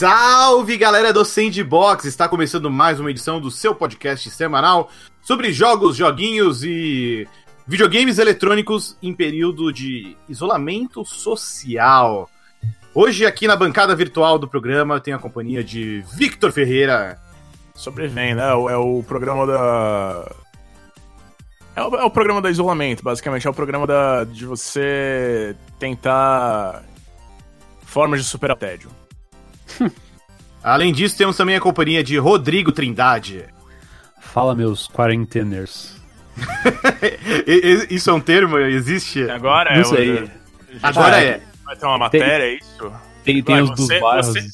Salve galera do Sandbox! Está começando mais uma edição do seu podcast semanal sobre jogos, joguinhos e videogames eletrônicos em período de isolamento social. Hoje, aqui na bancada virtual do programa, tenho a companhia de Victor Ferreira. Sobrevivendo, né? É o programa da. É o, é o, programa do isolamento, basicamente. É o programa da, de você tentar formas de superar o tédio. Além disso, temos também a companhia de Rodrigo Trindade. Fala, meus quarenteners. Isso é um termo? Existe? Agora é. sei. Agora é. Vai ter uma matéria, é isso? Tem, tem Ué, os dos bairros. Você,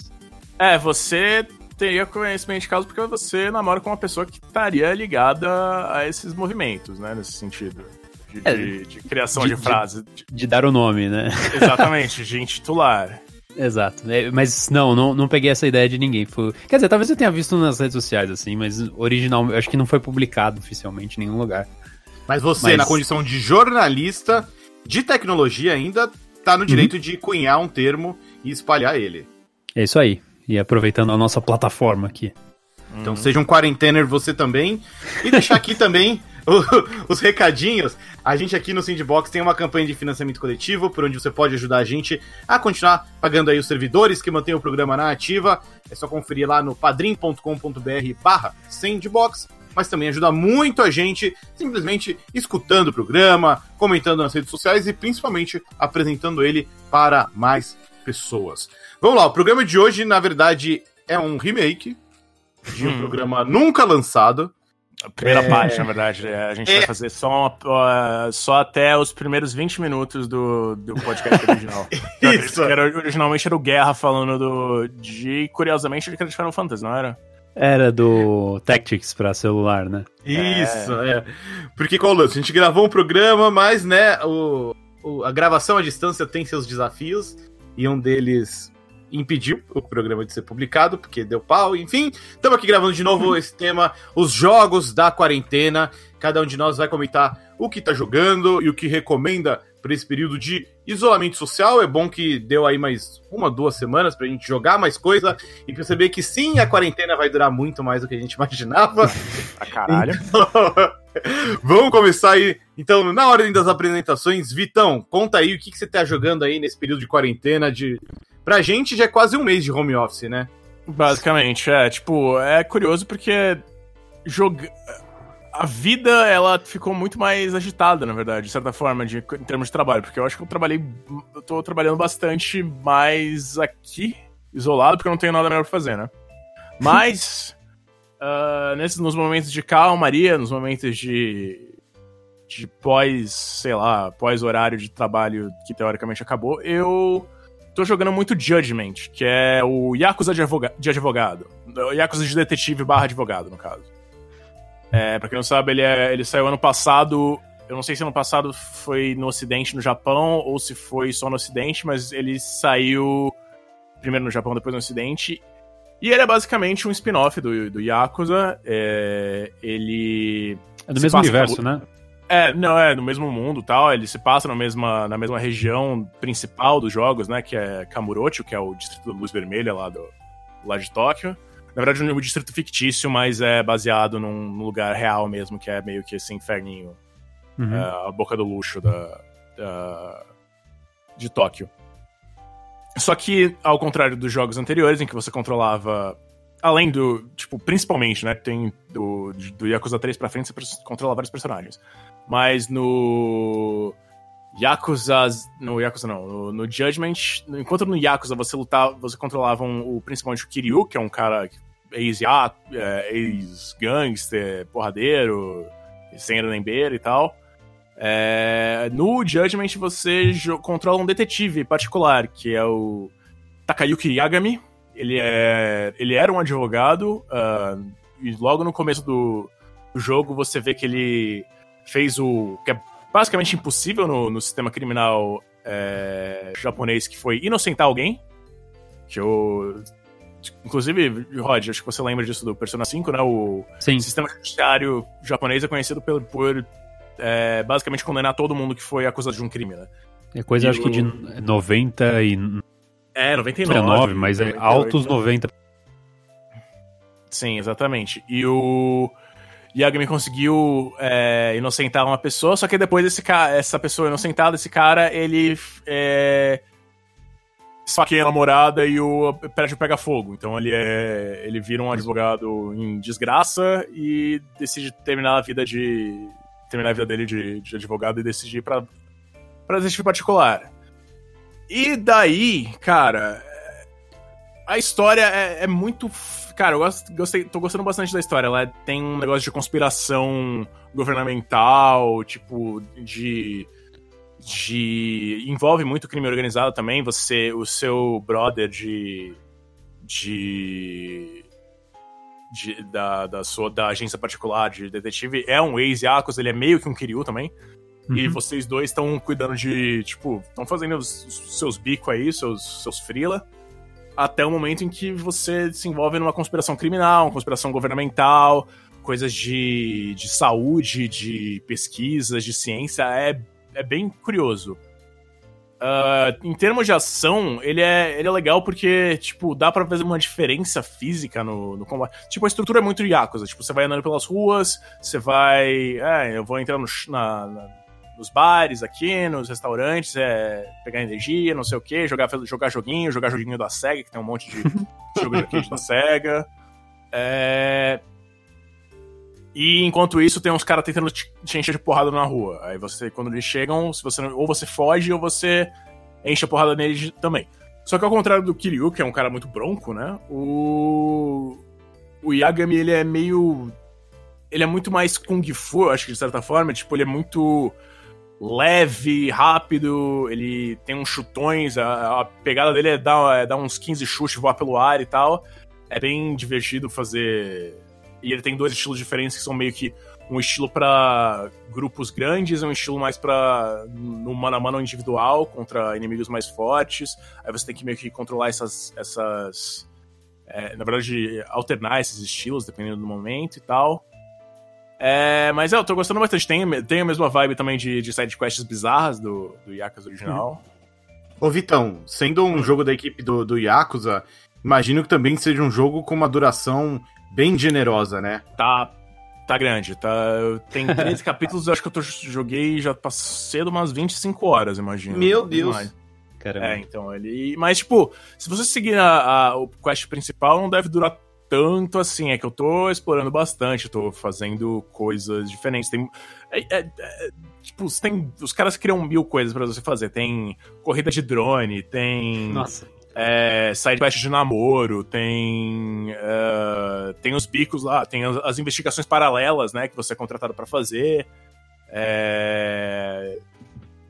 é, você teria conhecimento de caso porque você namora com uma pessoa que estaria ligada a esses movimentos, né? Nesse sentido. De, É, de- de criação de- de, de- frases. De dar o nome, né? Exatamente, de intitular. Exato. É, Mas não, não, não peguei essa ideia de ninguém. Foi... Quer dizer, talvez eu tenha visto nas redes sociais, assim, mas original, eu acho que não foi publicado oficialmente em nenhum lugar. Mas você, Mas- na condição de jornalista de tecnologia, ainda tá no direito de cunhar um termo e espalhar ele. É isso aí. E aproveitando a nossa plataforma aqui. Então seja um quarentener você também. E deixar aqui também os recadinhos. A gente aqui no Sandbox tem uma campanha de financiamento coletivo, por onde você pode ajudar a gente a continuar pagando aí os servidores que mantêm o programa na ativa. É só conferir lá no padrim.com.br barra Sandbox. Mas também ajuda muito a gente simplesmente escutando o programa, comentando nas redes sociais e principalmente apresentando ele para mais pessoas. Vamos lá, o programa de hoje, na verdade, é um remake de um Hum. programa nunca lançado. A primeira É. parte, na verdade. é, A gente É. vai fazer só, uma- uh, só até os primeiros 20 minutos do, do podcast original. Isso. Era, originalmente era o Guerra falando do, de, curiosamente, de Final Fantasy, não era? Era do Tactics pra celular, né? Isso, é. Porque qual o lance? A gente gravou um programa, mas, né, o, o- a gravação à distância tem seus desafios, e um deles impediu o programa de ser publicado, porque deu pau, enfim. Estamos aqui gravando de novo esse tema, os jogos da quarentena. Cada um de nós vai comentar o que tá jogando e o que recomenda para esse período de isolamento social. É bom que deu aí mais uma, duas semanas pra gente jogar mais coisa e perceber que sim, a quarentena vai durar muito mais do que a gente imaginava. A caralho. Vamos começar aí. Então, na ordem das apresentações, Vitão, conta aí o que, que você tá jogando aí nesse período de quarentena. De... Pra gente já é quase um mês de home office, né? Basicamente, é. Tipo, é curioso porque joga... a vida, ela ficou muito mais agitada, na verdade, de certa forma, de, em termos de trabalho. Porque eu acho que eu trabalhei. Eu tô trabalhando bastante mais aqui, isolado, porque eu não tenho nada melhor pra fazer, né? Mas. ah, nesses, nos momentos de calmaria, nos momentos de. de pós, sei lá, pós-horário de trabalho que teoricamente acabou, eu tô jogando muito Judgment, que é o Yakuza de, advoga- de advogado. Yakuza de detetive barra advogado, no caso. É, pra quem não sabe, ele, é- ele saiu ano passado. Eu não sei se ano passado foi no Ocidente, no Japão, ou se foi só no Ocidente, mas ele saiu primeiro no Japão, depois no Ocidente. E ele é basicamente um spin-off do, do Yakuza. É, ele. É do mesmo universo, né? É, não, é no mesmo mundo e tal. Ele se passa na mesma, na mesma região principal dos jogos, né? Que é Kamurocho, que é o distrito da Luz Vermelha lá, do, lá de Tóquio. Na verdade, é um distrito fictício, mas é baseado num, num lugar real mesmo, que é meio que esse inferninho. Uhum. É, a boca do luxo da, da- de Tóquio. Só que, ao contrário dos jogos anteriores, em que você controlava. Além do. Tipo, principalmente, né? Tem do, do Yakuza 3 pra frente, você controla vários personagens. Mas no. Yakuza. No Yakuza não. No, no Judgment. Enquanto no Yakuza você lutava. Você controlava um- o, principalmente o Kiryu, que é um cara ex-ya- é, ex-gangster, porradeiro, sem nem beira e tal. É, no Judgment você controla um detetive particular, que é o Takayuki Yagami. Ele, é, ele era um advogado, ah, e logo no começo do, do jogo você vê que ele fez o. que é basicamente impossível no, no sistema criminal é, japonês, que foi inocentar alguém. Que o. Inclusive, Rod, acho que você lembra disso do Persona 5, né? O, Sim. sistema judiciário japonês é conhecido por, por é, basicamente condenar todo mundo que foi acusado de um crime, né? É coisa, E acho que de o- 90 e É, 99. 99, mas é altos 90. Sim, exatamente. E o Yagami conseguiu é, inocentar uma pessoa, só que depois esse cara, essa pessoa inocentada, esse cara, ele é, saqueia a namorada e o prédio pega fogo. Então ele é, ele vira um advogado em desgraça e decide terminar a vida de terminar a vida dele de, de advogado e decidir para para detetive particular. E daí, cara, a história é, é muito Cara, eu gosto, gostei, tô gostando bastante da história. Ela tem um negócio de conspiração governamental, tipo, de. de. envolve muito crime organizado também. Você, o seu brother de. de. de da, da, sua, da agência particular de detetive é um ex-Yakuza, ele é meio que um Kiryu também. Uhum. E vocês dois estão cuidando de, tipo, estão fazendo os, seus bicos aí, seus, seus frila até o momento em que você se envolve numa conspiração criminal, uma conspiração governamental, coisas de, de saúde, de pesquisas, de ciência, é, é bem curioso. Uh, em termos de ação, ele é, ele é legal porque, tipo, dá pra fazer uma diferença física no, no combate. Tipo, a estrutura é muito Yakuza. Tipo, você vai andando pelas ruas, você vai... É, eu vou entrar no, na, na nos bares aqui, nos restaurantes, é, pegar energia, não sei o que, jogar, jogar joguinho, jogar joguinho da SEGA, que tem um monte de jogo de da SEGA. É... E enquanto isso, tem uns caras tentando te, te, encher de porrada na rua. Aí você, quando eles chegam, se você, ou você foge ou você enche a porrada neles também. Só que ao contrário do Kiryu, que é um cara muito bronco, né? O. O Yagami, ele é meio. Ele é muito mais Kung Fu, acho que de certa forma. Tipo, ele é muito leve, rápido, ele tem uns chutões, a, a pegada dele é dar, é dar uns 15 chutes, voar pelo ar e tal. É bem divertido fazer. E ele tem dois estilos diferentes que são meio que um estilo para grupos grandes, um estilo mais para no mano a mano individual contra inimigos mais fortes. Aí você tem que meio que controlar essas essas é, na verdade alternar esses estilos dependendo do momento e tal. É, mas eu tô gostando bastante. Tem, tem a mesma vibe também de, de sidequests bizarras do, do Yakuza original. Ô Vitão, sendo um jogo da equipe do, do Yakuza, imagino que também seja um jogo com uma duração bem generosa, né? Tá, tá grande. Tá, tem 13 capítulos, eu acho que eu tô, joguei já passei de umas 25 horas, imagino. Meu Deus! Caramba. É, então ele. Mas, tipo, se você seguir a, a, o quest principal, não deve durar tanto assim, é que eu tô explorando bastante, tô fazendo coisas diferentes. Tem. É, é, é, tipo, tem. Os caras criam mil coisas para você fazer. Tem corrida de drone, tem. Nossa. É, sidequest de namoro, tem. Uh, tem os bicos lá, tem as, as, investigações paralelas, né, que você é contratado para fazer. É,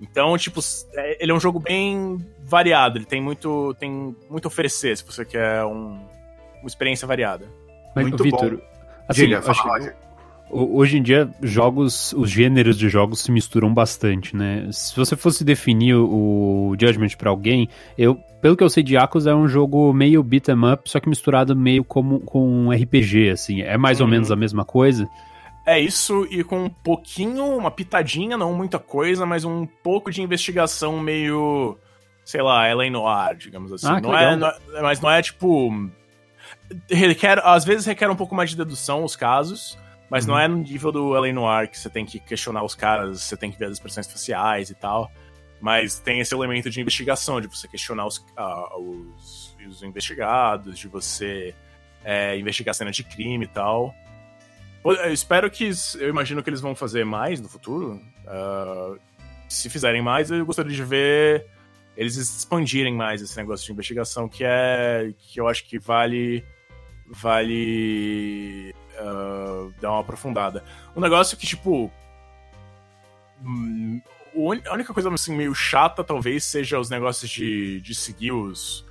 então, tipo, é, ele é um jogo bem variado, ele tem muito, tem muito a oferecer se você quer um, uma experiência variada. Mas, Muito Vitor, assim, Diga, acho hoje em dia jogos, os gêneros de jogos se misturam bastante, né? Se você fosse definir o Judgment para alguém, eu, pelo que eu sei de Yakuza é um jogo meio beat 'em up, só que misturado meio como com um RPG, assim. É mais ou uhum. menos a mesma coisa. É isso, e com um pouquinho, uma pitadinha, não muita coisa, mas um pouco de investigação meio, sei lá, Ellen Noir, digamos assim. Ah, não, é, não é, mas não é tipo requer, às vezes requer um pouco mais de dedução os casos, mas uhum. não é no nível do L.A. Noir que você tem que questionar os caras, você tem que ver as expressões faciais e tal. Mas tem esse elemento de investigação, de você questionar os, uh, os, os, investigados, de você é, investigar cena de crime e tal. Eu espero que. Eu imagino que eles vão fazer mais no futuro. Uh, se fizerem mais, eu gostaria de ver eles expandirem mais esse negócio de investigação, que é. que eu acho que vale vale uh, dar uma aprofundada. Um negócio que, tipo. Hum, a única coisa assim, meio chata, talvez, seja os negócios de, de seguir os.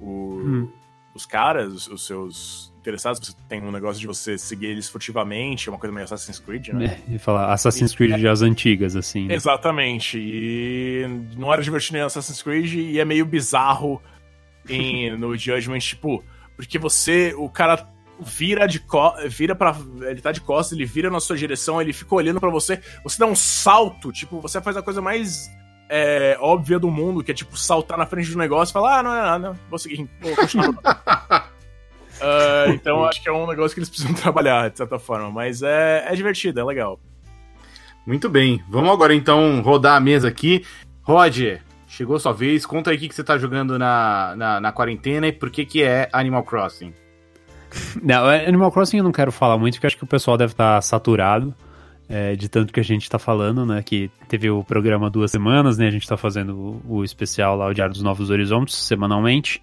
O, hum. Os caras, os, os, seus interessados. Você tem um negócio de você seguir eles furtivamente, é uma coisa meio Assassin's Creed, né? É, e falar Assassin's Creed e, as antigas, assim. Né? Exatamente. E não era divertido em Assassin's Creed e é meio bizarro em, no Judgment, tipo porque você, o cara vira de co vira para ele tá de costas, ele vira na sua direção, ele fica olhando para você, você dá um salto, tipo, você faz a coisa mais é, óbvia do mundo, que é tipo saltar na frente do negócio e falar, ah, não é nada, vou seguir, vou continuar. uh, então acho que é um negócio que eles precisam trabalhar, de certa forma. Mas é, é divertido, é legal. Muito bem. Vamos agora então rodar a mesa aqui. Roger, chegou sua vez. Conta aí o que, que você tá jogando na, na, na quarentena e por que, que é Animal Crossing. Não, Animal Crossing eu não quero falar muito, porque acho que o pessoal deve estar tá saturado é, de tanto que a gente está falando, né? Que teve o programa duas semanas, né? A gente está fazendo o, o, especial lá, o Diário dos Novos Horizontes, semanalmente.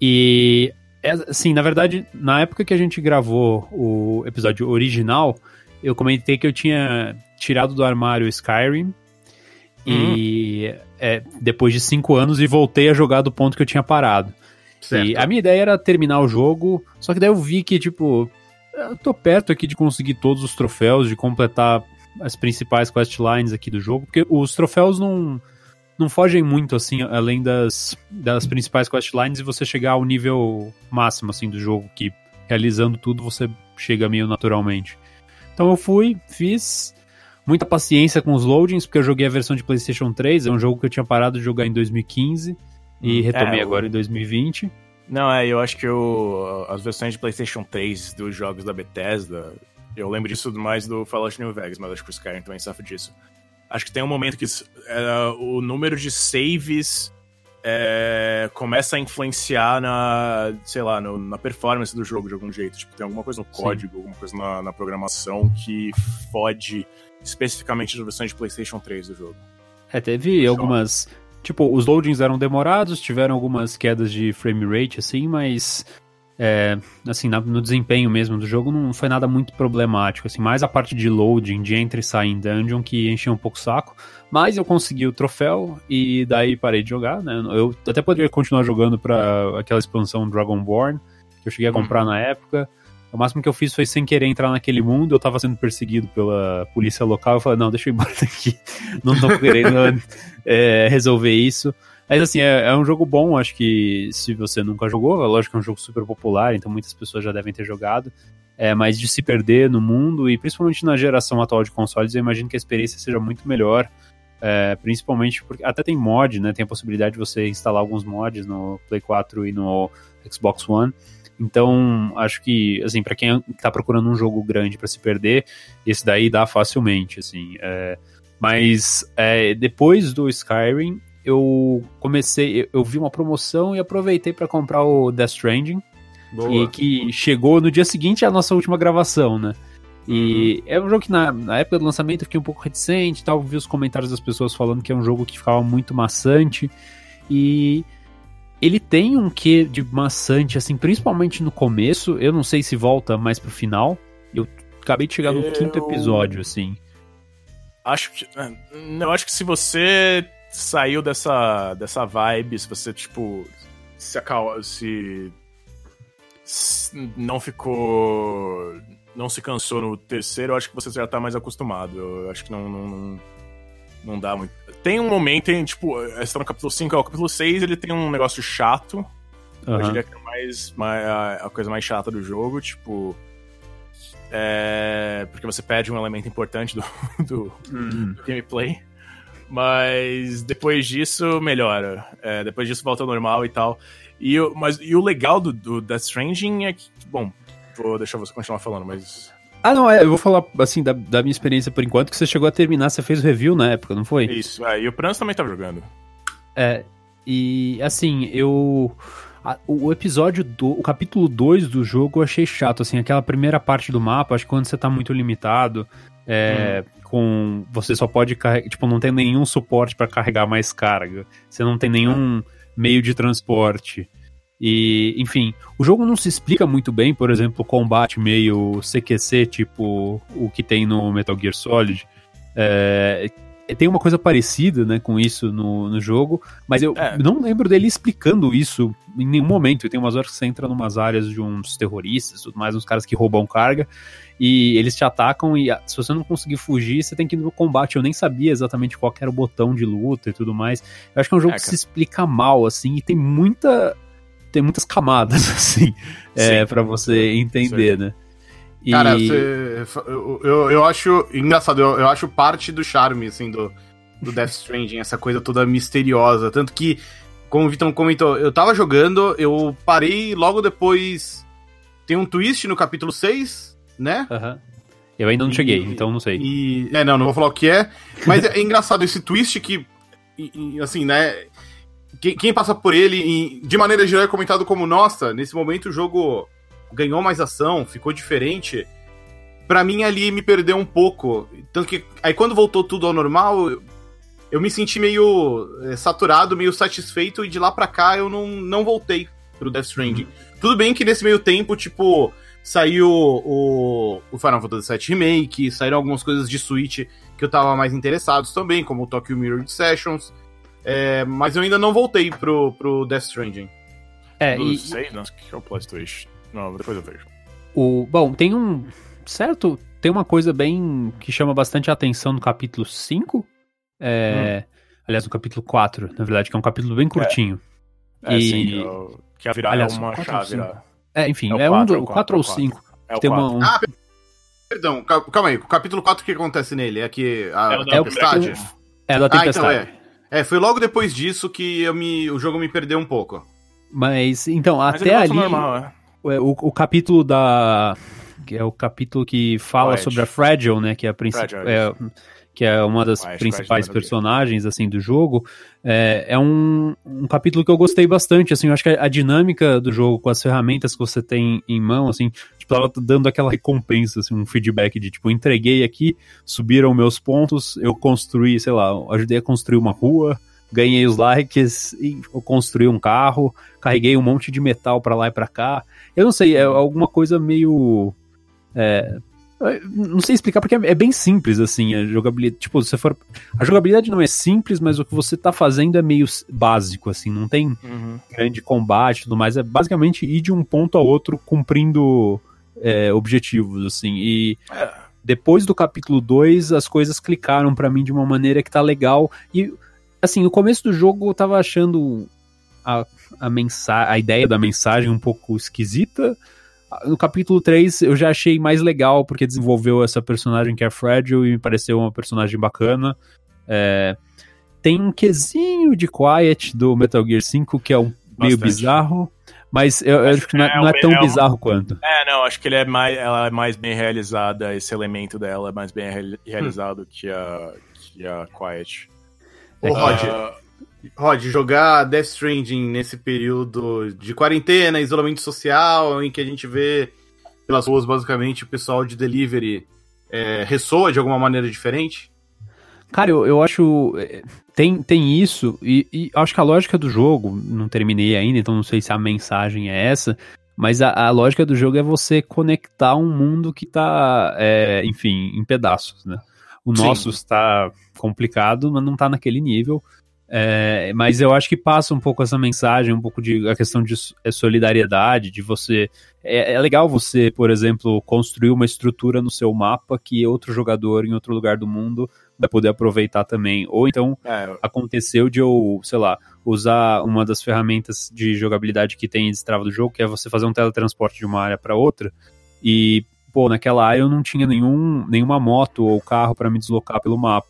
E, é, assim, na verdade, na época que a gente gravou o episódio original, eu comentei que eu tinha tirado do armário Skyrim. E uhum. É, depois de cinco anos e voltei a jogar do ponto que eu tinha parado. Certo. E a minha ideia era terminar o jogo, só que daí eu vi que, tipo, eu tô perto aqui de conseguir todos os troféus, de completar as principais questlines aqui do jogo, porque os troféus não, não fogem muito, assim, além das, das principais questlines e você chegar ao nível máximo, assim, do jogo, que realizando tudo você chega meio naturalmente. Então eu fui, fiz, muita paciência com os loadings, porque eu joguei a versão de PlayStation 3, é um jogo que eu tinha parado de jogar em 2015 e hum, retomei é, agora em 2020. Não, é, eu acho que eu, as versões de PlayStation 3 dos jogos da Bethesda, eu lembro disso mais do Fallout New Vegas, mas acho que o Skyrim também sofre disso. Acho que tem um momento que é, o número de saves é, começa a influenciar na, sei lá, no, na performance do jogo de algum jeito. Tipo, tem alguma coisa no código, Sim. alguma coisa na, na, programação que fode especificamente as versões de PlayStation 3 do jogo. É, teve algumas Tipo, os loadings eram demorados, tiveram algumas quedas de frame rate, assim, mas. É, assim, no desempenho mesmo do jogo não foi nada muito problemático, assim, mais a parte de loading, de entre e sair em dungeon que enchia um pouco o saco, mas eu consegui o troféu e daí parei de jogar, né, eu até poderia continuar jogando para aquela expansão Dragonborn, que eu cheguei a comprar uhum. na época, o máximo que eu fiz foi sem querer entrar naquele mundo, eu tava sendo perseguido pela polícia local, eu falei, não, deixa eu ir embora daqui, não tô querendo é, resolver isso. Mas assim, é, é, um jogo bom, acho que se você nunca jogou, é lógico que é um jogo super popular, então muitas pessoas já devem ter jogado. É, mas de se perder no mundo, e principalmente na geração atual de consoles, eu imagino que a experiência seja muito melhor. É, principalmente porque até tem mod, né? Tem a possibilidade de você instalar alguns mods no Play 4 e no Xbox One. Então, acho que, assim, para quem tá procurando um jogo grande para se perder, esse daí dá facilmente, assim. É, mas é, depois do Skyrim, eu comecei, eu vi uma promoção e aproveitei para comprar o Death Stranding, e que chegou no dia seguinte à nossa última gravação, né? E uhum. é um jogo que na, na, época do lançamento eu fiquei um pouco reticente, tal, vi os comentários das pessoas falando que é um jogo que ficava muito maçante. E ele tem um quê de maçante, assim, principalmente no começo. Eu não sei se volta mais pro final. Eu acabei de chegar no eu... quinto episódio, assim. Acho que. É, eu acho que se você saiu dessa, dessa vibe, se você, tipo. Se acalma. Se. se não ficou. Não se cansou no terceiro, eu acho que você já tá mais acostumado. Eu acho que não, não, não não dá muito. Tem um momento em, tipo, está no capítulo 5, é o capítulo 6, ele tem um negócio chato. Uhum. Eu diria que é mais, mais, a coisa mais chata do jogo, tipo. É, porque você perde um elemento importante do, do, uhum. do gameplay. Mas depois disso, melhora. É, depois disso, volta ao normal e tal. E, mas, e o legal do, do Death Stranding é que. Bom, vou deixar você continuar falando, mas ah, não, é, eu vou falar, assim, da, da minha experiência por enquanto, que você chegou a terminar, você fez o review na época, não foi? Isso, é, e o Prans também tava jogando. É, e, assim, eu... A, o episódio, do, o capítulo 2 do jogo eu achei chato, assim, aquela primeira parte do mapa, acho que quando você tá muito limitado, é, hum. com... Você só pode carregar, tipo, não tem nenhum suporte para carregar mais carga, você não tem nenhum meio de transporte. E, enfim, o jogo não se explica muito bem, por exemplo, o combate meio CQC, tipo o que tem no Metal Gear Solid. É, tem uma coisa parecida né, com isso no, no jogo, mas eu é. não lembro dele explicando isso em nenhum momento. E tem umas horas que você entra em umas áreas de uns terroristas, tudo mais, uns caras que roubam carga, e eles te atacam, e se você não conseguir fugir, você tem que ir no combate. Eu nem sabia exatamente qual era o botão de luta e tudo mais. Eu acho que é um jogo é, que se explica mal, assim, e tem muita tem muitas camadas, assim, é, para você entender, Sim. né? E... Cara, você, eu, eu, eu, acho engraçado, eu, eu acho parte do charme, assim, do, do Death Stranding, essa coisa toda misteriosa. Tanto que, como o Vitor comentou, eu tava jogando, eu parei logo depois. Tem um twist no capítulo 6, né? Uhum. Eu ainda não cheguei, então não sei. E, é, não, não vou falar o que é. Mas é, engraçado esse twist que, e, assim, né? Quem, quem, passa por ele, de maneira geral, é comentado como: nossa, nesse momento o jogo ganhou mais ação, ficou diferente. Pra mim, ali me perdeu um pouco. Tanto que aí quando voltou tudo ao normal, eu, eu me senti meio é, saturado, meio satisfeito, e de lá pra cá eu não, não voltei pro Death Stranding. Uhum. Tudo bem que nesse meio tempo, tipo Saiu o, o Final Fantasy VII Remake, saíram algumas coisas de Switch que eu tava mais interessado também, como o Tokyo Mirror Sessions. É, mas eu ainda não voltei pro, pro Death Stranding. É, e... sei, não, que é o plot twist. Não, depois eu vejo. O, bom, tem um. Certo? Tem uma coisa bem. que chama bastante atenção no capítulo 5. É, hum. Aliás, no capítulo 4, na verdade, que é um capítulo bem curtinho. É, é e... sim, que, é que a virar aliás, é uma chave. É, enfim, é, é um do 4 ou 5. É o tem uma, um... Ah, perdão, calma aí. O capítulo 4 o que acontece nele? É que a é tempestade? É da tempestade. Ah, então é. É, foi logo depois disso que eu me, o jogo me perdeu um pouco. Mas, então, Mas até ali. Normal, é. o, o capítulo da. Que é o capítulo que fala sobre a Fragile, né? Que é a principal. É, que é uma das principais personagens assim do jogo, é, é um, um, capítulo que eu gostei bastante, assim, eu acho que a, a, dinâmica do jogo com as ferramentas que você tem em mão, assim, tipo, ela tá dando aquela recompensa, assim, um feedback de, tipo, entreguei aqui, subiram meus pontos, eu construí, sei lá, ajudei a construir uma rua, ganhei os likes, construí um carro, carreguei um monte de metal para lá e para cá, eu não sei, é alguma coisa meio... É, não sei explicar porque é bem simples, assim, a jogabilidade. Tipo, se for. A jogabilidade não é simples, mas o que você tá fazendo é meio básico, assim, não tem uhum. grande combate e tudo mais. É basicamente ir de um ponto a outro cumprindo é, objetivos, assim. E depois do capítulo 2, as coisas clicaram para mim de uma maneira que tá legal. E, assim, no começo do jogo eu tava achando a, a, mensa a ideia da mensagem um pouco esquisita no capítulo 3 eu já achei mais legal, porque desenvolveu essa personagem que é Fragile e me pareceu uma personagem bacana. É, tem um quesinho de Quiet do Metal Gear 5 que é um meio bizarro, mas eu, eu acho que não é, não é tão é bizarro uma... quanto. É, não, acho que ele é mais, ela é mais bem realizada, esse elemento dela é mais bem realizado hum. que, a, que a Quiet. Ô, Roger, uh, Rod, jogar Death Stranding nesse período de quarentena, isolamento social, em que a gente vê pelas ruas basicamente o pessoal de delivery é, ressoa de alguma maneira diferente? Cara, eu, eu acho. É, tem, tem isso, e, e, acho que a lógica do jogo, não terminei ainda, então não sei se a mensagem é essa, mas a, a lógica do jogo é você conectar um mundo que tá, é, enfim, em pedaços, né? O Sim. nosso está complicado, mas não tá naquele nível. É, mas eu acho que passa um pouco essa mensagem, um pouco de a questão de é, solidariedade, de você. É, é, legal você, por exemplo, construir uma estrutura no seu mapa que outro jogador em outro lugar do mundo vai poder aproveitar também. Ou então é. aconteceu de eu, sei lá, usar uma das ferramentas de jogabilidade que tem em Destrava do jogo, que é você fazer um teletransporte de uma área para outra. E, pô, naquela área eu não tinha nenhum, nenhuma moto ou carro para me deslocar pelo mapa.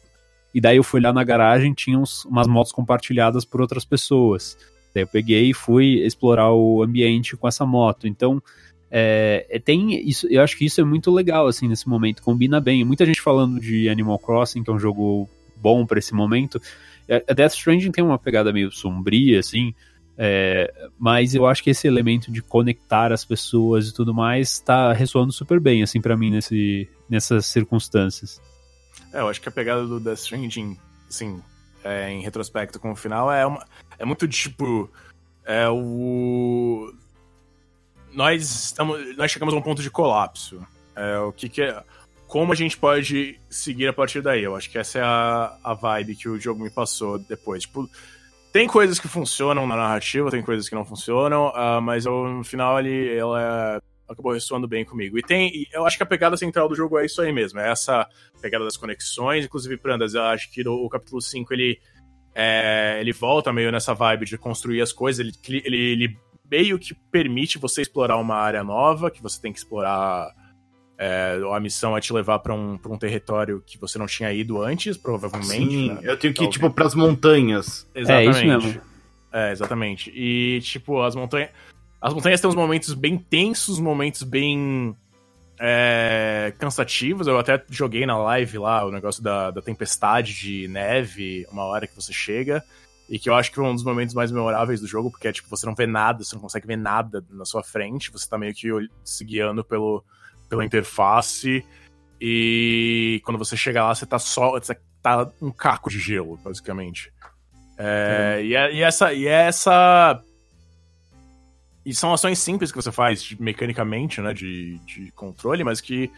E daí eu fui lá na garagem, tinha uns, umas motos compartilhadas por outras pessoas. Daí eu peguei e fui explorar o ambiente com essa moto. Então, é, é, tem isso, eu acho que isso é muito legal assim nesse momento, combina bem. Muita gente falando de Animal Crossing, que é um jogo bom para esse momento. É, a Death Stranding tem uma pegada meio sombria assim, é, mas eu acho que esse elemento de conectar as pessoas e tudo mais está ressoando super bem assim para mim nesse, nessas circunstâncias. É, eu acho que a pegada do Death Stranding, assim, é, em retrospecto com o final, é, uma, é muito tipo. É o. Nós, estamos, nós chegamos a um ponto de colapso. É, o que, que é. Como a gente pode seguir a partir daí? Eu acho que essa é a, a vibe que o jogo me passou depois. Tipo, tem coisas que funcionam na narrativa, tem coisas que não funcionam, uh, mas eu, no final ele, é acabou ressoando bem comigo. E tem, eu acho que a pegada central do jogo é isso aí mesmo, é essa pegada das conexões, inclusive Prandas, eu acho que o, o capítulo 5 ele é, ele volta meio nessa vibe de construir as coisas, ele, ele, ele, meio que permite você explorar uma área nova, que você tem que explorar É, a missão é te levar para um, pra um território que você não tinha ido antes, provavelmente. Sim, né? eu tenho que ir, tipo, pras montanhas. Exatamente. É isso mesmo. É, exatamente. E, tipo, as montanhas. As montanhas têm uns momentos bem tensos, momentos bem. É, cansativos. Eu até joguei na live lá o negócio da, da tempestade de neve, uma hora que você chega. E que eu acho que é um dos momentos mais memoráveis do jogo, porque é tipo, você não vê nada, você não consegue ver nada na sua frente, você tá meio que se guiando pelo, pela interface. E quando você chega lá, você tá só. Você tá um caco de gelo, basicamente. É, e, é, e, essa. E é essa. E são ações simples que você faz de, mecanicamente, né? De, de controle, mas que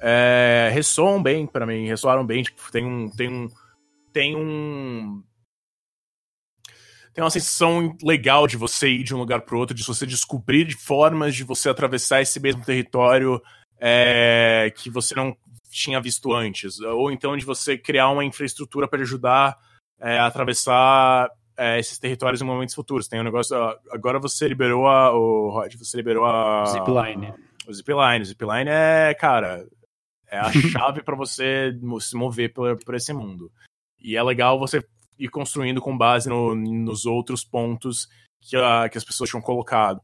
é, ressoam bem para mim, ressoaram bem. Tipo, tem um. Tem um. Tem um tem uma sensação legal de você ir de um lugar para outro, de você descobrir formas de você atravessar esse mesmo território é, que você não tinha visto antes, ou então de você criar uma infraestrutura para ajudar é, a atravessar é, esses territórios em momentos futuros. Tem um negócio. Agora você liberou a. O Rod, você liberou a. Zipline. O Zipline. O Zipline é, cara. É a chave para você se mover por, por esse mundo. E é legal você ir construindo com base no, nos outros pontos que, a, que as pessoas tinham colocado.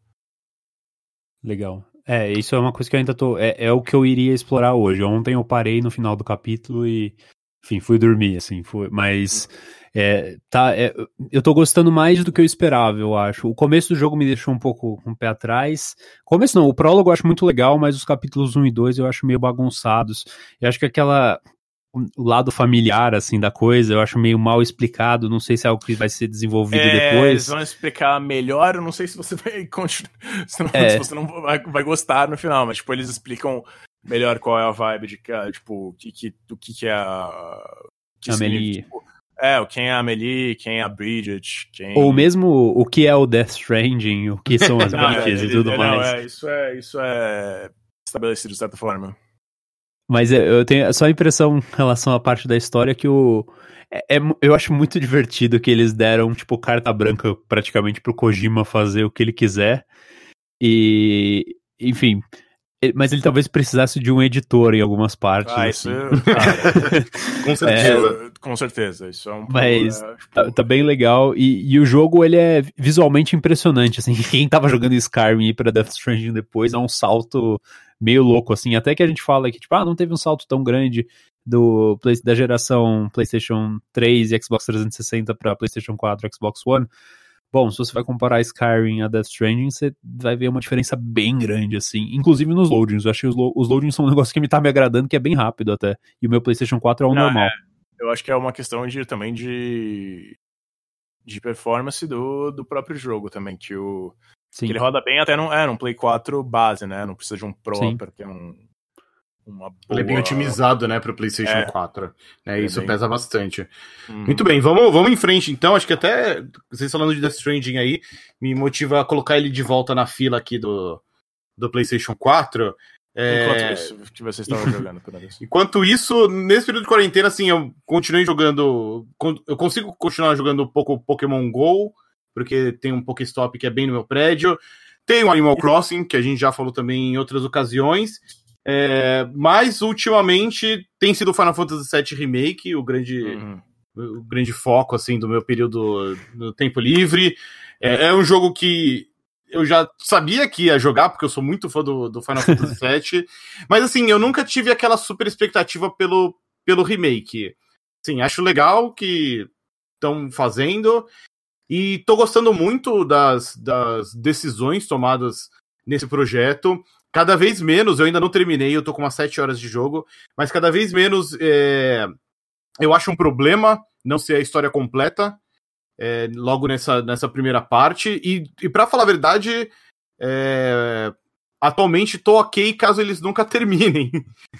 Legal. É, isso é uma coisa que eu ainda tô. É, é o que eu iria explorar hoje. Ontem eu parei no final do capítulo e, enfim, fui dormir, assim, foi. Mas. É, tá, é, eu tô gostando mais do que eu esperava, eu acho. O começo do jogo me deixou um pouco com um o pé atrás. Começo não, o prólogo eu acho muito legal, mas os capítulos 1 e 2 eu acho meio bagunçados. Eu acho que aquela o lado familiar, assim, da coisa, eu acho meio mal explicado, não sei se é algo que vai ser desenvolvido é, depois. Eles vão explicar melhor, eu não sei se você vai continuar, se, não, é. se você não vai, vai, gostar no final, mas, tipo, eles explicam melhor qual é a vibe de, tipo, o que, que, o que, que é a... Que Amelie. Tipo, é, quem é a Amelie, quem é a Bridget, quem... Ou mesmo o que é o Death Stranding, o que são as Bridges é, e tudo não, mais. É, isso é, isso é estabelecido de certa forma. Mas eu tenho só a impressão em relação à parte da história que o. É, é, eu acho muito divertido que eles deram, tipo, carta branca praticamente pro Kojima fazer o que ele quiser. E. Enfim. Mas ele talvez precisasse de um editor em algumas partes. Ah, isso. Assim. com certeza. É, com certeza. Isso é um Mas é, tipo... tá, tá, bem legal. E, e, o jogo, ele é visualmente impressionante. Assim, quem tava jogando Skyrim e ir pra Death Stranding depois é um salto meio louco, assim. Até que a gente fala que, tipo, ah, não teve um salto tão grande do da geração PlayStation 3 e Xbox 360 para PlayStation 4 e Xbox One. Bom, se você vai comparar Skyrim a Death Stranding, você vai ver uma diferença bem grande, assim. Inclusive nos loadings. Eu achei os, lo os loadings são um negócio que me tá me agradando, que é bem rápido até. E o meu PlayStation 4 é o não, normal. É, eu acho que é uma questão de também de de performance do, do próprio jogo também, que o. Que ele roda bem até num, é, num Play 4 base, né? Não precisa de um Pro Sim. para ter um, uma boa... Ele é bem otimizado, né, para o PlayStation é. 4. Né, isso bem... pesa bastante. Hum. Muito bem, vamos, vamos em frente então. Acho que até vocês falando de Death Stranding aí me motiva a colocar ele de volta na fila aqui do, do PlayStation 4. É... Enquanto isso, que vocês estavam jogando, Enquanto isso, nesse período de quarentena, assim, eu continuei jogando. Eu consigo continuar jogando um pouco Pokémon GO porque tem um Pokéstop que é bem no meu prédio. Tem o Animal Crossing, que a gente já falou também em outras ocasiões. É, mas ultimamente tem sido o Final Fantasy VII Remake, o grande, uhum. o grande foco assim do meu período no tempo livre. É, é, um jogo que eu já sabia que ia jogar, porque eu sou muito fã do, do Final Fantasy VII. mas assim, eu nunca tive aquela super expectativa pelo, pelo remake. Sim, acho legal que estão fazendo. E tô gostando muito das, das decisões tomadas nesse projeto. Cada vez menos, eu ainda não terminei, eu tô com umas 7 horas de jogo, mas cada vez menos é, eu acho um problema não ser a história completa é, logo nessa, nessa primeira parte. E, e para falar a verdade, é, atualmente tô ok caso eles nunca terminem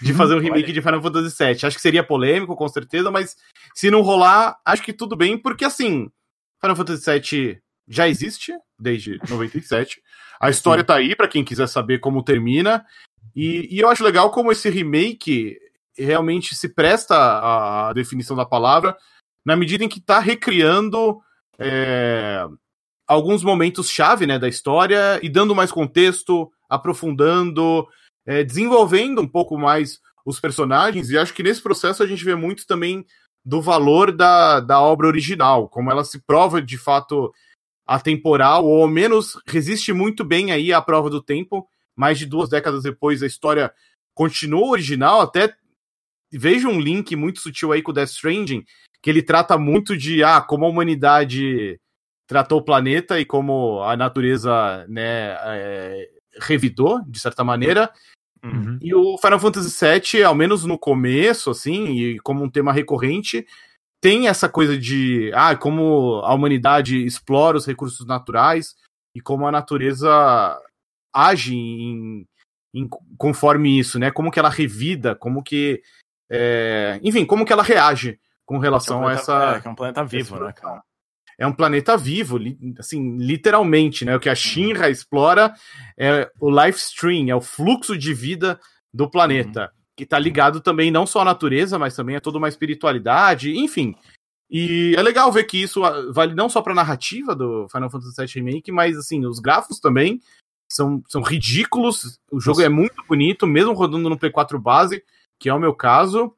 de fazer um remake de Final Fantasy VII. Acho que seria polêmico, com certeza, mas se não rolar, acho que tudo bem, porque assim Final Fantasy VII já existe desde 97. A história Sim. tá aí para quem quiser saber como termina. E, e, eu acho legal como esse remake realmente se presta à, definição da palavra, na medida em que tá recriando é, alguns momentos chave né, da história e dando mais contexto, aprofundando. é, desenvolvendo um pouco mais os personagens, e acho que nesse processo a gente vê muito também do valor da, da obra original, como ela se prova de fato atemporal, ou ao menos resiste muito bem aí à prova do tempo. Mais de duas décadas depois, a história continua original, até vejo um link muito sutil aí com o Death Stranding, que ele trata muito de ah, como a humanidade tratou o planeta e como a natureza né, é, revidou, de certa maneira. Uhum. E o Final Fantasy VII, ao menos no começo, assim, e como um tema recorrente, tem essa coisa de ah, como a humanidade explora os recursos naturais e como a natureza age em, em conforme isso, né? Como que ela revida, como que. É, enfim, como que ela reage com relação é um planeta, a essa. É, é um planeta vivo, né, cara? é um planeta vivo, assim, literalmente, né? O que a Shinra explora é o life stream, é o fluxo de vida do planeta, uhum. Que está ligado também não só à natureza, mas também a toda uma espiritualidade, enfim. E é legal ver que isso vale não só para a narrativa do Final Fantasy VII Remake, mas assim, os gráficos também são, são ridículos. O jogo Nossa. é muito bonito, mesmo rodando no Play 4 base, que é o meu caso.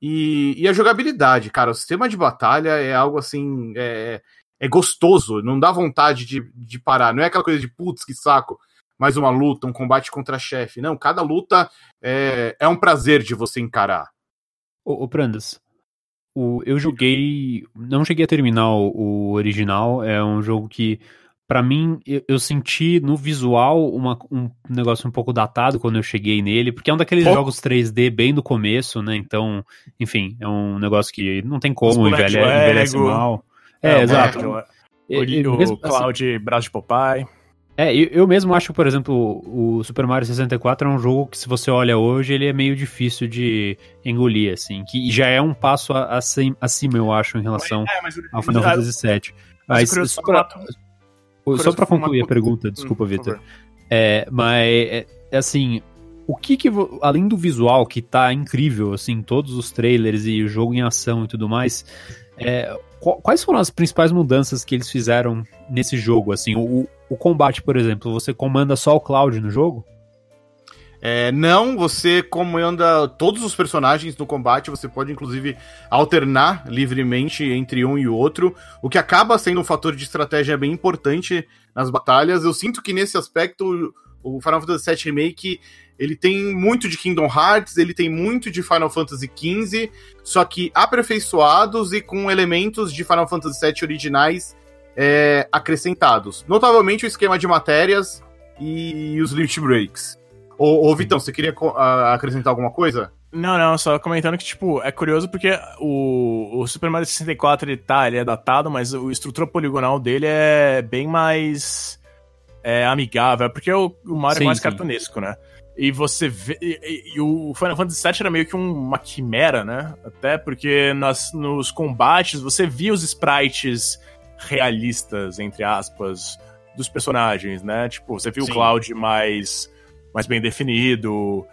E, e, a jogabilidade, cara, o sistema de batalha é algo assim. É, é gostoso, não dá vontade de, de parar. Não é aquela coisa de putz, que saco, mais uma luta, um combate contra chefe. Não, cada luta é, é um prazer de você encarar. Ô, ô Prandas, o, eu joguei. Não cheguei a terminar o, o original, é um jogo que para mim, eu, eu, senti no visual uma, um negócio um pouco datado quando eu cheguei nele, porque é um daqueles Pô. jogos 3D bem do começo, né? Então, enfim, é um negócio que não tem como, envelhece, envelhece mal. É, é exato. O, o, mesmo, o Cloud, assim, braço de Popeye. É, eu, eu mesmo acho, por exemplo, o Super Mario 64 é um jogo que, se você olha hoje, ele é meio difícil de engolir, assim, que já é um passo acima, eu acho, em relação é, mas, ao Final Fantasy VII. Mas, só pra, só para concluir a pergunta, desculpa, hum, Vitor. É, mas, é, é, assim, o que que, além do visual, que tá incrível, assim, todos os trailers e o jogo em ação e tudo mais, é, quais foram as principais mudanças que eles fizeram nesse jogo, assim? O, o combate, por exemplo, você comanda só o Cloud no jogo? É, não, você comanda todos os personagens no combate, você pode inclusive alternar livremente entre um e outro, o que acaba sendo um fator de estratégia bem importante nas batalhas. Eu sinto que nesse aspecto o Final Fantasy VII Remake ele tem muito de Kingdom Hearts, ele tem muito de Final Fantasy XV, só que aperfeiçoados e com elementos de Final Fantasy VII originais é, acrescentados. Notavelmente o esquema de matérias e os limit breaks. Ô, ô Vitão, você queria acrescentar alguma coisa? Não, não, só comentando que, tipo, é curioso porque o, o Super Mario 64, ele tá, ele é datado, mas a estrutura poligonal dele é bem mais é, amigável, porque o, o Mario é sim, é mais sim. cartunesco, né? E você vê. E, e, o Final Fantasy VII era meio que um, uma quimera, né? Até porque nas, nos combates você via os sprites realistas, entre aspas, dos personagens, né? Tipo, você viu Sim. o Cloud mais mais bem definido.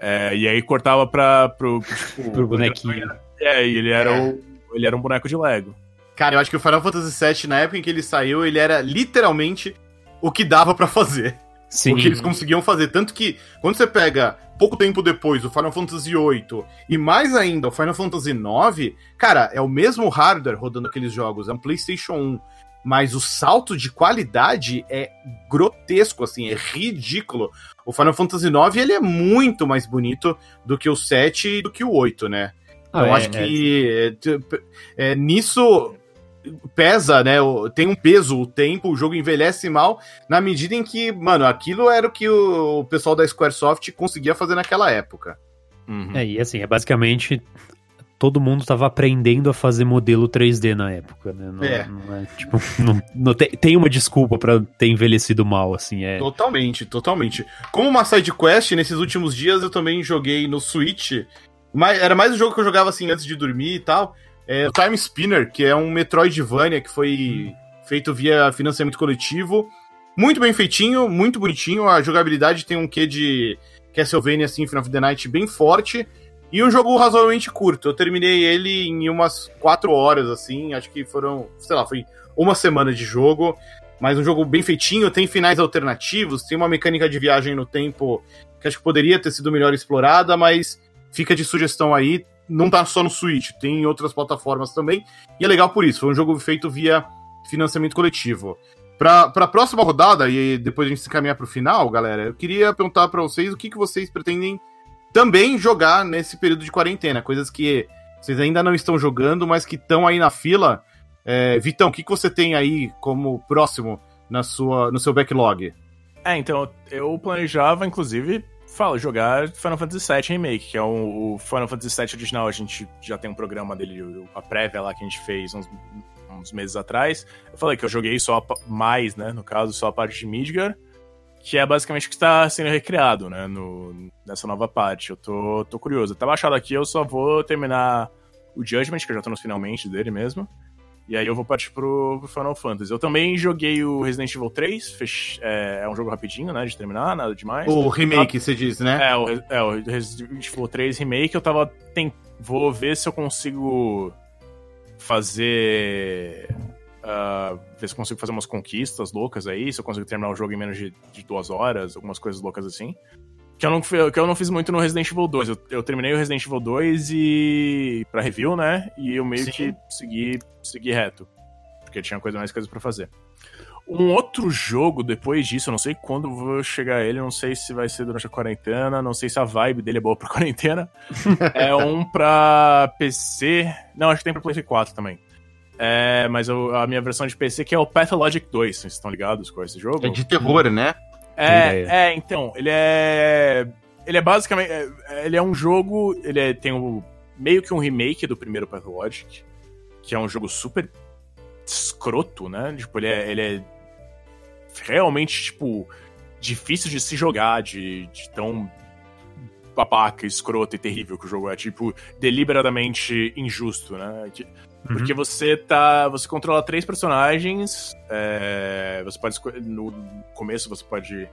É, e aí cortava pra, pro, tipo, pro bonequinho. É, e ele era, é. O, ele era um boneco de Lego. Cara, eu acho que o Final Fantasy VII, na época em que ele saiu, ele era literalmente o que dava para fazer. Sim. O que eles conseguiam fazer. Tanto que, quando você pega pouco tempo depois o Final Fantasy VIII e mais ainda o Final Fantasy IX, cara, é o mesmo hardware rodando aqueles jogos. É um PlayStation 1 mas o salto de qualidade é grotesco, assim, é ridículo. O Final Fantasy IX ele é muito mais bonito do que o 7 e do que o 8, né? Ah, então é, acho que é. É, nisso pesa, né? Tem um peso o tempo, o jogo envelhece mal, na medida em que, mano, aquilo era o que o pessoal da Squaresoft conseguia fazer naquela época. Uhum. É, e assim, é basicamente todo mundo estava aprendendo a fazer modelo 3D na época, né? Não, é. Não é tipo, não, não tem, tem, uma desculpa para ter envelhecido mal, assim, é. Totalmente, totalmente. Como uma side quest, nesses últimos dias eu também joguei no Switch. Mas, era mais um jogo que eu jogava assim antes de dormir e tal. É o Time Spinner, que é um Metroidvania que foi feito via financiamento coletivo. Muito bem feitinho, muito bonitinho. A jogabilidade tem um quê de Castlevania, assim, Final of the Night bem forte. E um jogo razoavelmente curto. Eu terminei ele em umas 4 horas, assim. Acho que foram, sei lá, foi uma semana de jogo. Mas um jogo bem feitinho, tem finais alternativos, tem uma mecânica de viagem no tempo que acho que poderia ter sido melhor explorada, mas fica de sugestão aí. Não tá só no Switch, tem em outras plataformas também. E é legal por isso, foi um jogo feito via financiamento coletivo. Para a próxima rodada, e depois a gente se encaminhar para o final, galera, eu queria perguntar para vocês o que, que vocês pretendem também jogar nesse período de quarentena. Coisas que vocês ainda não estão jogando, mas que estão aí na fila. É, Vitão, o que, que você tem aí como próximo na sua, no seu backlog? É, então, eu planejava, inclusive, fala, jogar Final Fantasy VII Remake, que é o, o, Final Fantasy VII original. A gente já tem um programa dele, a prévia lá que a gente fez uns, uns meses atrás. Eu falei que eu joguei só mais, né? No caso, só a parte de Midgar, que é basicamente o que está sendo recriado, né? No, nessa nova parte. Eu tô, tô curioso. Tá baixado aqui, eu só vou terminar o Judgment, que eu já tô finalmente dele mesmo. E aí eu vou partir pro, pro, Final Fantasy. Eu também joguei o Resident Evil 3, fech... é, é, um jogo rapidinho, né, de terminar, nada demais. O remake, você diz, né? É o, é, o Resident Evil 3 remake, eu tava... Vou ver se eu consigo fazer... Uh, ver se eu consigo fazer umas conquistas loucas aí, se eu consigo terminar o jogo em menos de, de duas horas, algumas coisas loucas assim. Que eu não, que eu não fiz muito no Resident Evil 2. Eu, eu terminei o Resident Evil 2 e. pra review, né? E eu meio Sim. que segui, segui reto. Porque tinha coisa, mais coisas para fazer. Um outro jogo depois disso, eu não sei quando vou chegar a ele, não sei se vai ser durante a quarentena, não sei se a vibe dele é boa pra quarentena. é um pra PC. Não, acho que tem pra PlayStation 4 também. É, mas eu, a minha versão de PC que é o Pathologic 2, vocês estão ligados com esse jogo? É de terror, né? É, é, então, ele é. Ele é basicamente. É, ele é um jogo. Ele é, tem um, meio que um remake do primeiro Pathologic, que é um jogo super escroto, né? Tipo, ele é, ele é realmente, tipo, difícil de se jogar, de, de tão babaca, escroto e terrível que o jogo é. Tipo, deliberadamente injusto, né? Porque uhum. você tá. Você controla três personagens. É, você pode escolher. No começo você pode.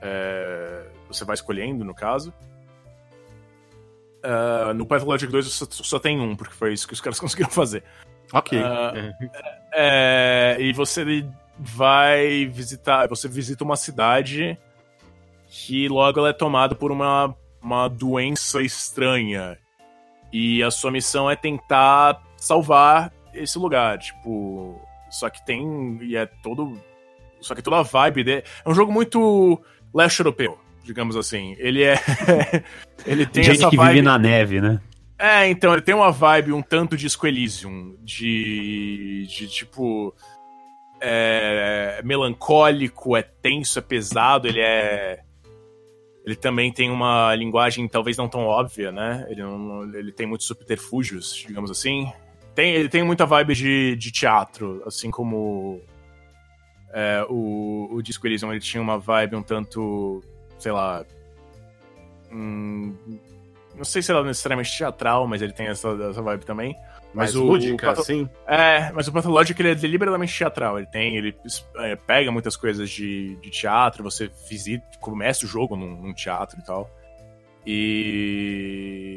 É, você vai escolhendo, no caso. Uh, no Pathologic 2 só, só, tem um, porque foi isso que os caras conseguiram fazer. Ok. Uh, é. e você vai visitar. Você visita uma cidade que logo ela é tomada por uma, uma doença estranha. E a sua missão é tentar salvar esse lugar, tipo. Só que tem. E é todo. Só que toda a vibe dele. É um jogo muito leste europeu, digamos assim. Ele é. ele tem Gente essa que vibe... vive na neve, né? É, então, ele tem uma vibe um tanto de Elysium, de. de tipo. É, melancólico, é tenso, é pesado, ele é. Ele também tem uma linguagem talvez não tão óbvia, né? Ele, não, ele tem muitos subterfúgios, digamos assim. Tem, ele tem muita vibe de, de teatro, assim como é, o, o Disco Elysium, ele tinha uma vibe um tanto, sei lá... Hum, não sei se ela é necessariamente teatral, mas ele tem essa, essa vibe também. Mas Mais o, lúdica, o sim. É, mas o Pathologic ele é deliberadamente teatral. Ele tem, ele é, pega muitas coisas de, de teatro, você visita, começa o jogo num, num teatro e tal. E.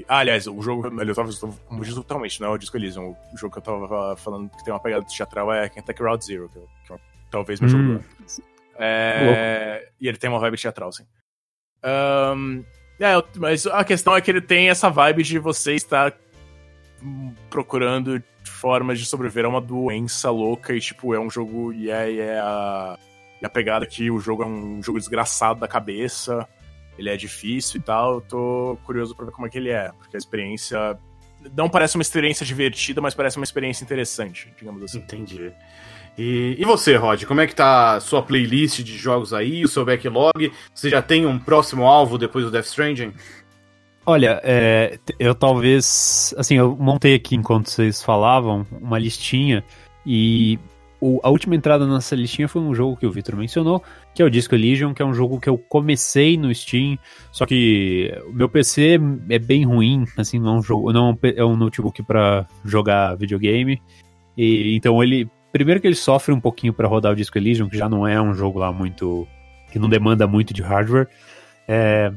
Ah, aliás, o jogo. Eu tava confundindo totalmente, não é o Disco Elysium. O jogo que eu tava falando que tem uma pegada teatral é Kentucky Route Zero, que, é, é talvez meu hum. jogo. É... E ele tem uma vibe teatral, sim. Um... É, mas a questão é que ele tem essa vibe de você estar procurando formas de sobreviver a uma doença louca e, tipo, é um jogo. E é, é a, e a pegada que o jogo é um jogo desgraçado da cabeça ele é difícil e tal. Eu tô curioso pra ver como é que ele é, porque a experiência não parece uma experiência divertida, mas parece uma experiência interessante, digamos assim. Entendi. E, e você, Rod, como é que tá a sua playlist de jogos aí, o seu backlog? Você já tem um próximo alvo depois do Death Stranding? Olha, é, eu talvez. Assim, eu montei aqui enquanto vocês falavam uma listinha e o, a última entrada nessa listinha foi um jogo que o Victor mencionou, que é o Disco Elysium, que é um jogo que eu comecei no Steam, só que o meu PC é bem ruim, assim, não é um, jogo, não é um notebook para jogar videogame. E então ele, primeiro que ele sofre um pouquinho para rodar o Disco Elysium, que já não é um jogo lá muito que não demanda muito de hardware. É,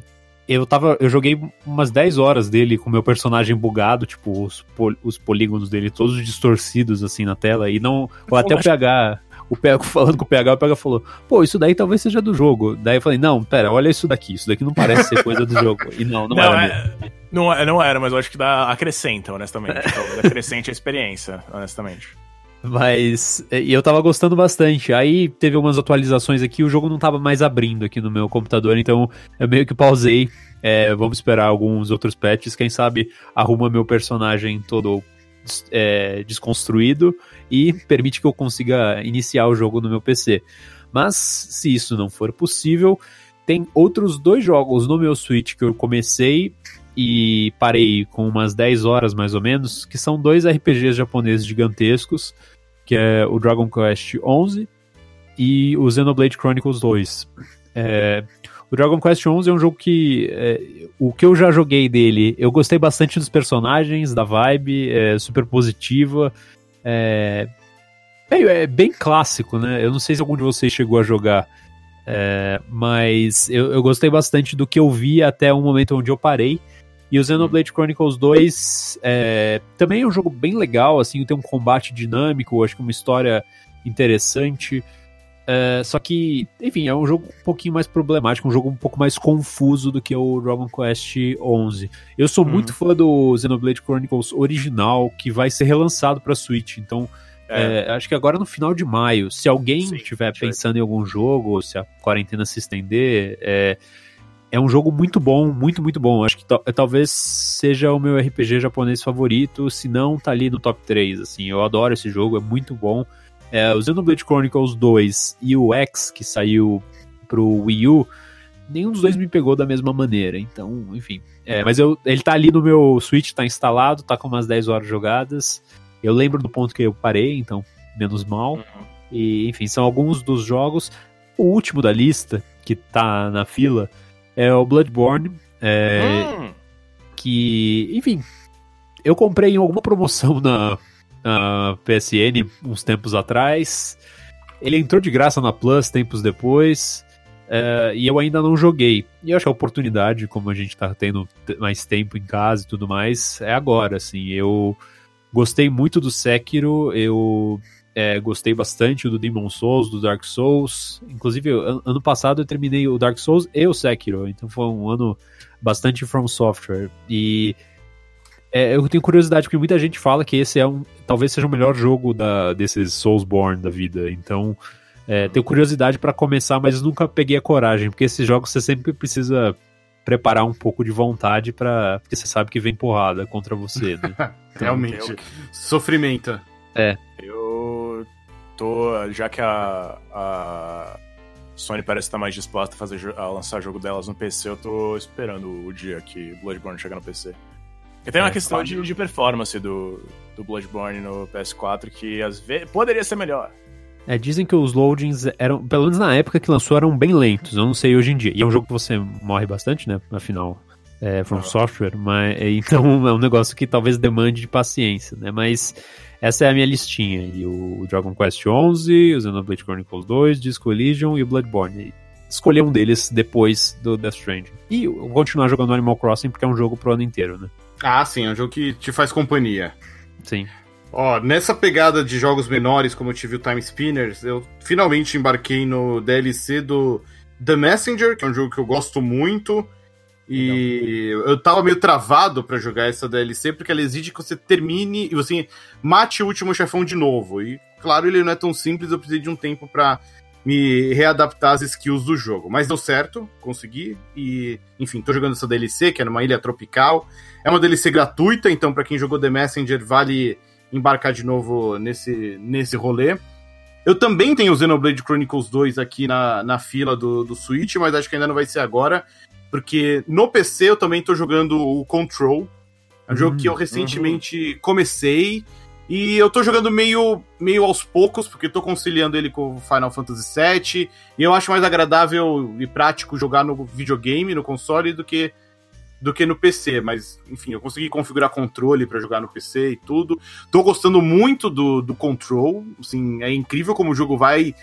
eu tava. Eu joguei umas 10 horas dele com o meu personagem bugado, tipo, os, pol, os polígonos dele todos distorcidos assim na tela, e não. Ou até o PH. o PH, falando com o PH, o PH falou, pô, isso daí talvez seja do jogo. Daí eu falei, não, pera, olha isso daqui, isso daqui não parece ser coisa do jogo. E não, não, não era é, Não, é, não era, mas eu acho que dá, acrescenta, honestamente. Acrescente a experiência, honestamente. Mas e eu tava gostando bastante. Aí teve algumas atualizações aqui, o jogo não tava mais abrindo aqui no meu computador, então eu meio que pausei. É, vamos esperar alguns outros patches, quem sabe arruma meu personagem todo é, desconstruído e permite que eu consiga iniciar o jogo no meu PC. Mas se isso não for possível, tem outros dois jogos no meu Switch que eu comecei e parei com umas 10 horas mais ou menos, que são dois RPGs japoneses gigantescos, que é o Dragon Quest XI e o Xenoblade Chronicles 2. É, o Dragon Quest XI é um jogo que é, o que eu já joguei dele, eu gostei bastante dos personagens, da vibe, é super positiva, é, é, bem clássico, né? Eu não sei se algum de vocês chegou a jogar. É, mas eu, eu, gostei bastante do que eu vi até o momento onde eu parei. E o Xenoblade Chronicles 2 é, também é um jogo bem legal, assim, tem um combate dinâmico, acho que uma história interessante. É, só que, enfim, é um jogo um pouquinho mais problemático, um jogo um pouco mais confuso do que o Dragon Quest XI. Eu sou uhum. muito fã do Xenoblade Chronicles original, que vai ser relançado para Switch, então é. É, acho que agora no final de maio, se alguém estiver pensando em algum jogo, ou se a quarentena se estender, é, é um jogo muito bom, muito, muito bom. Acho que talvez seja o meu RPG japonês favorito, se não tá ali no top 3, assim. Eu adoro esse jogo, é muito bom. É, o Xenoblade Chronicles 2 e o X, que saiu pro Wii U, nenhum dos dois me pegou da mesma maneira. Então, enfim. É, mas eu, ele tá ali no meu Switch, tá instalado, tá com umas 10 horas jogadas. Eu lembro do ponto que eu parei, então, menos mal. Uhum. E, enfim, são alguns dos jogos. O último da lista, que tá na fila, é o Bloodborne. É, hum. Que, enfim, eu comprei em alguma promoção na, na PSN uns tempos atrás. Ele entrou de graça na Plus tempos depois. É, e eu ainda não joguei. E eu acho que a oportunidade, como a gente tá tendo mais tempo em casa e tudo mais, é agora, assim. Eu gostei muito do Sekiro, eu é, gostei bastante do Demon Souls, do Dark Souls. Inclusive, an ano passado eu terminei o Dark Souls e o Sekiro, então foi um ano bastante From Software. E é, eu tenho curiosidade, porque muita gente fala que esse é um. Talvez seja o melhor jogo da, desses Soulsborne da vida. Então, é, tenho curiosidade para começar, mas nunca peguei a coragem, porque esses jogos você sempre precisa preparar um pouco de vontade para porque você sabe que vem porrada contra você, né? Então, Realmente. Sofrimento. É. Eu tô. Já que a, a Sony parece estar mais disposta a, fazer, a lançar jogo delas no PC, eu tô esperando o dia que Bloodborne chegar no PC. E tem uma é, questão de, de, performance do, do Bloodborne no PS4 que às vezes poderia ser melhor. É, dizem que os loadings eram, pelo menos na época que lançou, eram bem lentos. Eu não sei hoje em dia. E é um jogo que você morre bastante, né? Afinal, é From Software, mas então é um negócio que talvez demande de paciência, né? Mas essa é a minha listinha. E o Dragon Quest XI, o Xenoblade Chronicles 2, Disco Elysium e o Bloodborne. Escolher um deles depois do Death Stranding. E continuar jogando Animal Crossing porque é um jogo pro ano inteiro, né? Ah, sim, é um jogo que te faz companhia. Sim. Ó, nessa pegada de jogos menores, como eu tive o Time Spinners, eu finalmente embarquei no DLC do The Messenger, que é um jogo que eu gosto muito. E eu tava meio travado para jogar essa DLC, porque ela exige que você termine e você mate o último chefão de novo. E claro, ele não é tão simples, eu precisei de um tempo para me readaptar às skills do jogo. Mas deu certo, consegui. E, enfim, tô jogando essa DLC, que é numa ilha tropical. É uma DLC gratuita, então para quem jogou The Messenger vale embarcar de novo nesse, nesse rolê. Eu também tenho o Xenoblade Chronicles 2 aqui na, na fila do, do Switch, mas acho que ainda não vai ser agora. Porque no PC eu também tô jogando o Control. É um jogo que eu uhum. recentemente uhum. comecei. E eu tô jogando meio, meio aos poucos, porque tô conciliando ele com o Final Fantasy VII. E eu acho mais agradável e prático jogar no videogame, no console, do que, do que no PC. Mas, enfim, eu consegui configurar controle para jogar no PC e tudo. Tô gostando muito do, do Control. Assim, é incrível como o jogo vai,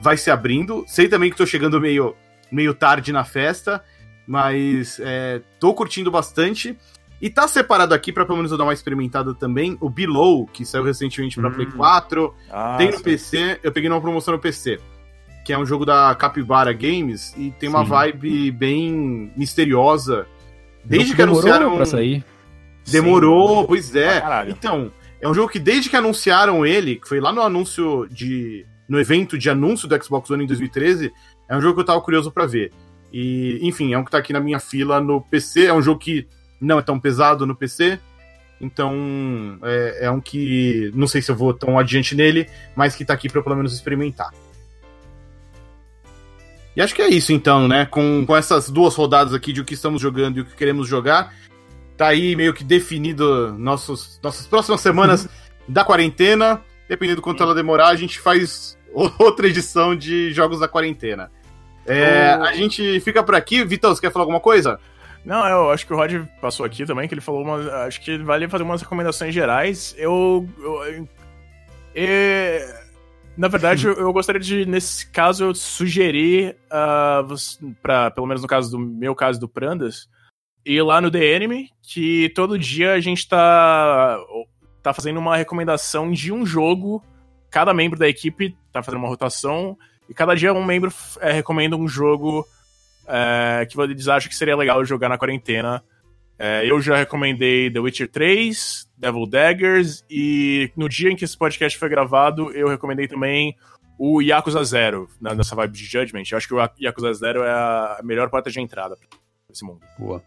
vai se abrindo. Sei também que tô chegando meio, meio tarde na festa mas é, tô curtindo bastante. E tá separado aqui, pra pelo menos eu dar uma experimentada também, o Below, que saiu recentemente pra hum. Play 4. Ah, tem no sim. PC, eu peguei numa promoção no PC. Que é um jogo da Capybara Games e tem uma sim. vibe bem misteriosa. Desde que anunciaram. Pra sair. Demorou, sim. pois é. Ah, então, é um jogo que desde que anunciaram ele, que foi lá no anúncio de. no evento de anúncio do Xbox One em 2013, é um jogo que eu tava curioso para ver. E, enfim, é um que tá aqui na minha fila no PC. É um jogo que não é tão pesado no PC. Então, é, é um que não sei se eu vou tão adiante nele, mas que tá aqui pra eu pelo menos experimentar. E acho que é isso então, né? Com, com essas duas rodadas aqui de o que estamos jogando e o que queremos jogar, tá aí meio que definido nossos, nossas próximas semanas da quarentena. Dependendo do quanto ela demorar, a gente faz outra edição de Jogos da Quarentena. É, oh. A gente fica por aqui. Vitão, você quer falar alguma coisa? Não, eu acho que o Rod passou aqui também, que ele falou uma. Acho que vale fazer umas recomendações gerais. Eu. eu, eu é, na verdade, eu, eu, gostaria de, nesse caso, sugerir, uh, pra, pelo menos no caso do meu caso do Prandas, ir lá no The Enemy, que todo dia a gente tá, tá fazendo uma recomendação de um jogo. Cada membro da equipe tá fazendo uma rotação, e cada dia um membro é, recomenda um jogo é, que eles acham que seria legal jogar na quarentena. É, eu já recomendei The Witcher 3, Devil Daggers, e no dia em que esse podcast foi gravado, eu recomendei também o Yakuza Zero, nessa vibe de Judgment. Eu acho que o Yakuza Zero é a melhor porta de entrada para esse mundo. Boa.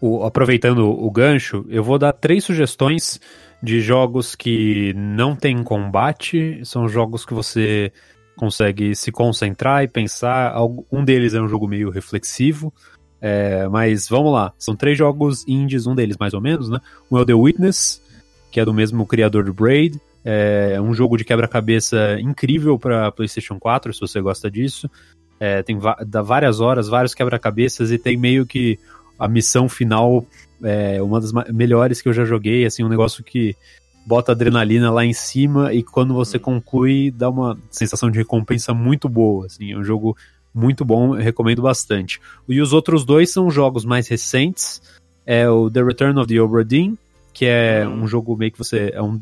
O, aproveitando o gancho, eu vou dar três sugestões de jogos que não tem combate, são jogos que você consegue se concentrar e pensar. Um deles é um jogo meio reflexivo, é, mas vamos lá. São três jogos indies, um deles mais ou menos, né? Um é o The Witness, que é do mesmo criador do Braid. É um jogo de quebra-cabeça incrível para PlayStation 4, se você gosta disso. É, tem dá várias horas, vários quebra-cabeças e tem meio que a missão final é uma das melhores que eu já joguei, assim, um negócio que bota adrenalina lá em cima e quando você uhum. conclui dá uma sensação de recompensa muito boa, assim, é um jogo muito bom, recomendo bastante. E os outros dois são jogos mais recentes, é o The Return of the Obra Dinn, que é uhum. um jogo meio que você é um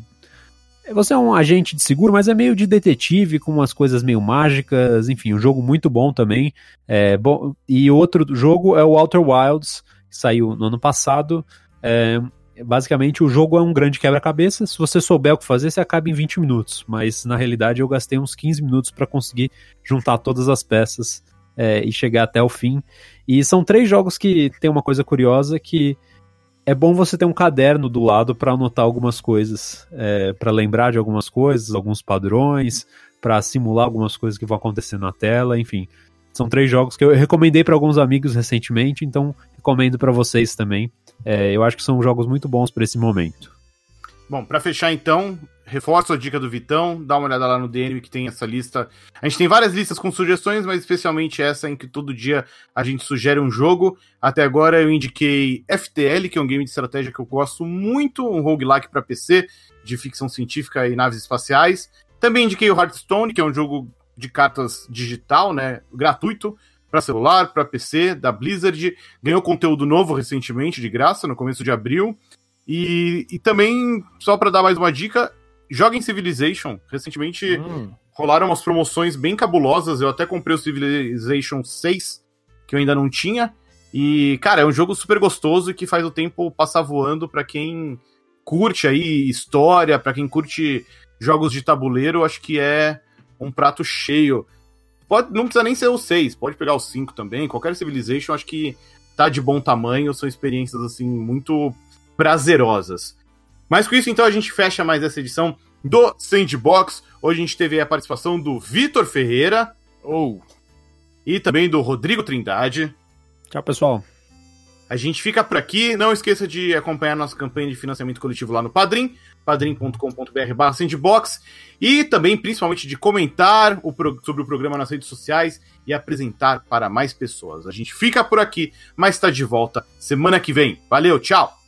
você é um agente de seguro, mas é meio de detetive, com umas coisas meio mágicas, enfim, um jogo muito bom também. É, bom, e outro jogo é o Outer Wilds, que saiu no ano passado. É, basicamente o jogo é um grande quebra-cabeça. Se você souber o que fazer, você acaba em 20 minutos. Mas na realidade eu gastei uns 15 minutos para conseguir juntar todas as peças é, e chegar até o fim. E são três jogos que tem uma coisa curiosa que é bom você ter um caderno do lado para anotar algumas coisas, é, para lembrar de algumas coisas, alguns padrões, para simular algumas coisas que vão acontecer na tela, enfim. São três jogos que eu recomendei para alguns amigos recentemente, então recomendo para vocês também. É, eu acho que são jogos muito bons para esse momento. Bom, para fechar então, reforço a dica do Vitão, dá uma olhada lá no DNM que tem essa lista. A gente tem várias listas com sugestões, mas especialmente essa em que todo dia a gente sugere um jogo. Até agora eu indiquei FTL, que é um game de estratégia que eu gosto muito, um roguelike para PC, de ficção científica e naves espaciais. Também indiquei o Hearthstone, que é um jogo de cartas digital, né, gratuito, para celular, para PC, da Blizzard. Ganhou conteúdo novo recentemente, de graça, no começo de abril. E, e também, só para dar mais uma dica, joga em Civilization. Recentemente hum. rolaram umas promoções bem cabulosas. Eu até comprei o Civilization 6, que eu ainda não tinha. E, cara, é um jogo super gostoso e que faz o tempo passar voando para quem curte aí história, para quem curte jogos de tabuleiro, acho que é um prato cheio. Pode, não precisa nem ser o 6, pode pegar o 5 também. Qualquer Civilization, acho que tá de bom tamanho, são experiências assim muito prazerosas. Mas com isso, então, a gente fecha mais essa edição do Sandbox. Hoje a gente teve a participação do Vitor Ferreira. Ou. Oh, e também do Rodrigo Trindade. Tchau, pessoal. A gente fica por aqui. Não esqueça de acompanhar nossa campanha de financiamento coletivo lá no Padrim, padrim.com.br sandbox e também, principalmente, de comentar o sobre o programa nas redes sociais e apresentar para mais pessoas. A gente fica por aqui, mas está de volta semana que vem. Valeu, tchau!